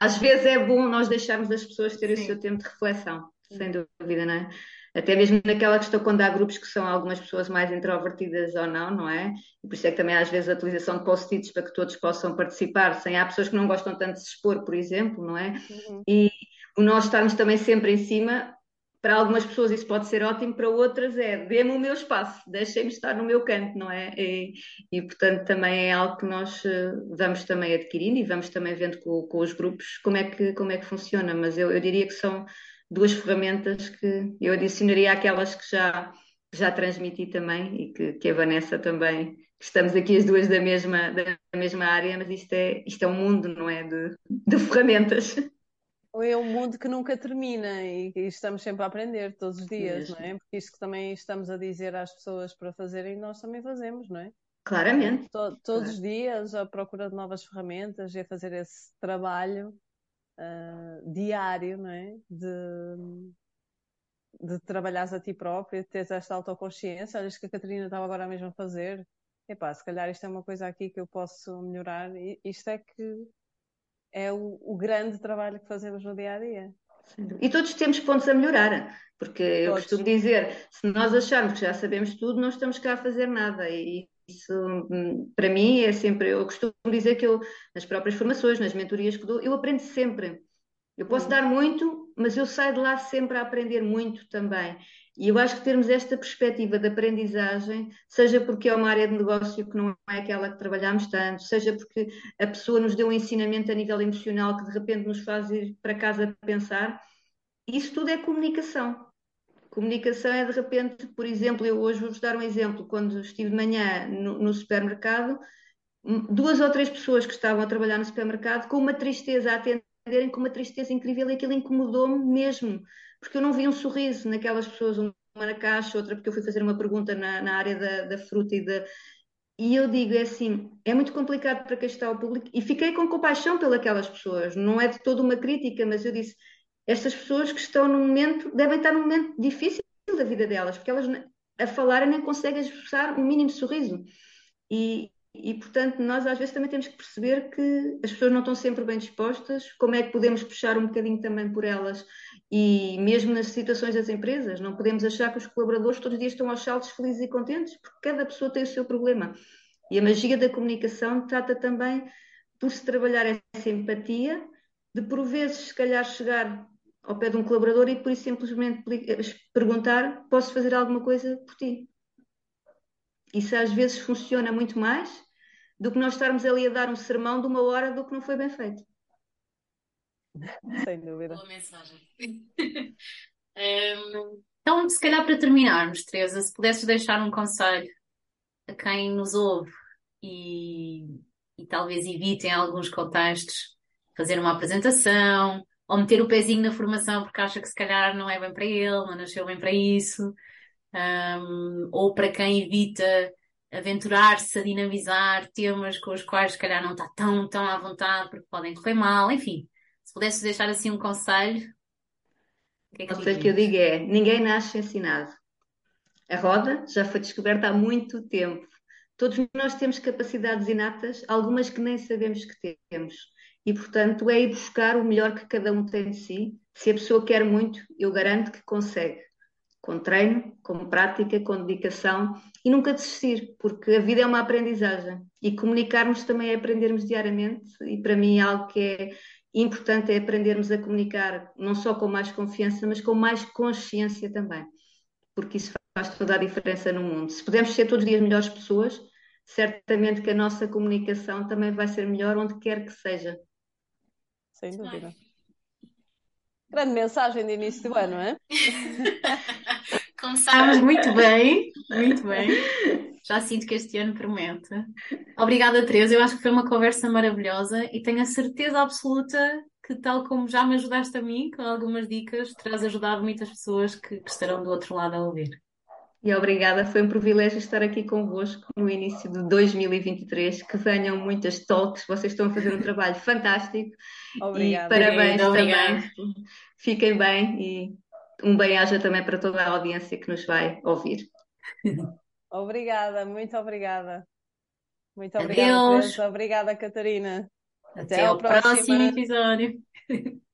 Speaker 2: às, vezes é bom nós deixarmos as pessoas terem Sim. o seu tempo de reflexão, sem dúvida, não é? Até mesmo naquela questão quando há grupos que são algumas pessoas mais introvertidas ou não, não é? E por isso é que também às vezes a utilização de post-its para que todos possam participar, sem há pessoas que não gostam tanto de se expor, por exemplo, não é? Uhum. E o nós estarmos também sempre em cima para algumas pessoas isso pode ser ótimo, para outras é dê-me o meu espaço, deixem-me estar no meu canto, não é? E, e, portanto também é algo que nós eh, vamos também adquirindo e vamos também vendo com, com os grupos como é que, como é que funciona, mas eu, eu diria que são duas ferramentas que eu adicionaria àquelas que já, já transmiti também e que, que a Vanessa também, estamos aqui as duas da mesma, da mesma área, mas isto é, isto é um mundo, não é? De, de ferramentas
Speaker 3: é um mundo que nunca termina e, e, estamos sempre a aprender todos os dias, Mesmo. não é? Porque isto que também estamos a dizer às pessoas para fazerem, nós também fazemos, não é?
Speaker 2: Claramente.
Speaker 3: To, todos claro. os dias à procura de novas ferramentas e a fazer esse trabalho uh, diário, não é? De, de trabalhares a ti próprio, de teres esta autoconsciência. Olha, que a Catarina estava agora mesmo a fazer. Epá, se calhar isto é uma coisa aqui que eu posso melhorar. E isto é que é o, o, grande trabalho que fazemos no dia a dia.
Speaker 2: E todos temos pontos a melhorar, porque todos. eu costumo dizer: se nós acharmos que já sabemos tudo, não estamos cá a fazer nada. E isso, hum, para mim, é sempre. Eu costumo dizer que eu, nas próprias formações, nas mentorias que dou, eu aprendo sempre. Eu posso dar muito, mas eu saio de lá sempre a aprender muito também. E eu acho que termos esta perspectiva de aprendizagem, seja porque é uma área de negócio que não é aquela que trabalhamos tanto, seja porque a pessoa nos deu um ensinamento a nível emocional que de repente nos faz ir para casa pensar, isso tudo é comunicação. Comunicação é de repente, por exemplo, eu hoje vou-vos dar um exemplo. Quando estive de manhã no, no supermercado, duas ou três pessoas que estavam a trabalhar no supermercado com uma tristeza a atenderem, com uma tristeza incrível, e aquilo incomodou-me mesmo porque eu não vi um sorriso naquelas pessoas, uma na caixa, outra porque eu fui fazer uma pergunta na, na área da, da fruta e da. E eu digo, é assim, é muito complicado para quem está ao público, e fiquei com compaixão pelas pessoas, não é de toda uma crítica, mas eu disse, estas pessoas que estão num momento, devem estar num momento difícil da vida delas, porque elas a falar nem conseguem expressar um mínimo sorriso. E, e, portanto, nós às vezes também temos que perceber que as pessoas não estão sempre bem dispostas, como é que podemos puxar um bocadinho também por elas e mesmo nas situações das empresas, não podemos achar que os colaboradores todos os dias estão aos saltos felizes e contentes, porque cada pessoa tem o seu problema. E a magia da comunicação trata também por se trabalhar essa empatia, de por vezes, se calhar, chegar ao pé de um colaborador e por isso simplesmente perguntar: posso fazer alguma coisa por ti? Isso às vezes funciona muito mais do que nós estarmos ali a dar um sermão de uma hora do que não foi bem feito.
Speaker 3: Sem dúvida.
Speaker 1: Boa mensagem. um, então, se calhar para terminarmos, Teresa, se pudesses deixar um conselho a quem nos ouve e, e talvez evite em alguns contextos fazer uma apresentação ou meter o pezinho na formação porque acha que se calhar não é bem para ele, não nasceu bem para isso, um, ou para quem evita aventurar-se a dinamizar temas com os quais se calhar não está tão, tão à vontade porque podem correr mal, enfim. Se pudesse deixar assim um conselho,
Speaker 2: o que é que, conselho que eu digo é: ninguém nasce ensinado. A roda já foi descoberta há muito tempo. Todos nós temos capacidades inatas, algumas que nem sabemos que temos. E, portanto, é ir buscar o melhor que cada um tem de si. Se a pessoa quer muito, eu garanto que consegue com treino, com prática, com dedicação e nunca desistir, porque a vida é uma aprendizagem e comunicarmos também é aprendermos diariamente e para mim é algo que é importante é aprendermos a comunicar não só com mais confiança, mas com mais consciência também, porque isso faz toda a diferença no mundo. Se pudermos ser todos os dias melhores pessoas, certamente que a nossa comunicação também vai ser melhor onde quer que seja.
Speaker 3: Sem dúvida. Grande mensagem de início do ano, é?
Speaker 1: Começámos muito bem, muito bem. Já sinto que este ano promete. Obrigada, Teresa. Eu acho que foi uma conversa maravilhosa e tenho a certeza absoluta que, tal como já me ajudaste a mim, com algumas dicas, terás ajudado muitas pessoas que, que estarão do outro lado a ouvir.
Speaker 2: E obrigada, foi um privilégio estar aqui convosco no início de 2023. Que venham muitas talks, vocês estão a fazer um trabalho fantástico.
Speaker 3: Obrigada.
Speaker 2: E parabéns também. Fiquem bem e um bem-aja também para toda a audiência que nos vai ouvir.
Speaker 3: Obrigada, muito obrigada. Muito obrigada, Obrigada, Catarina.
Speaker 1: Até, Até ao próximo episódio.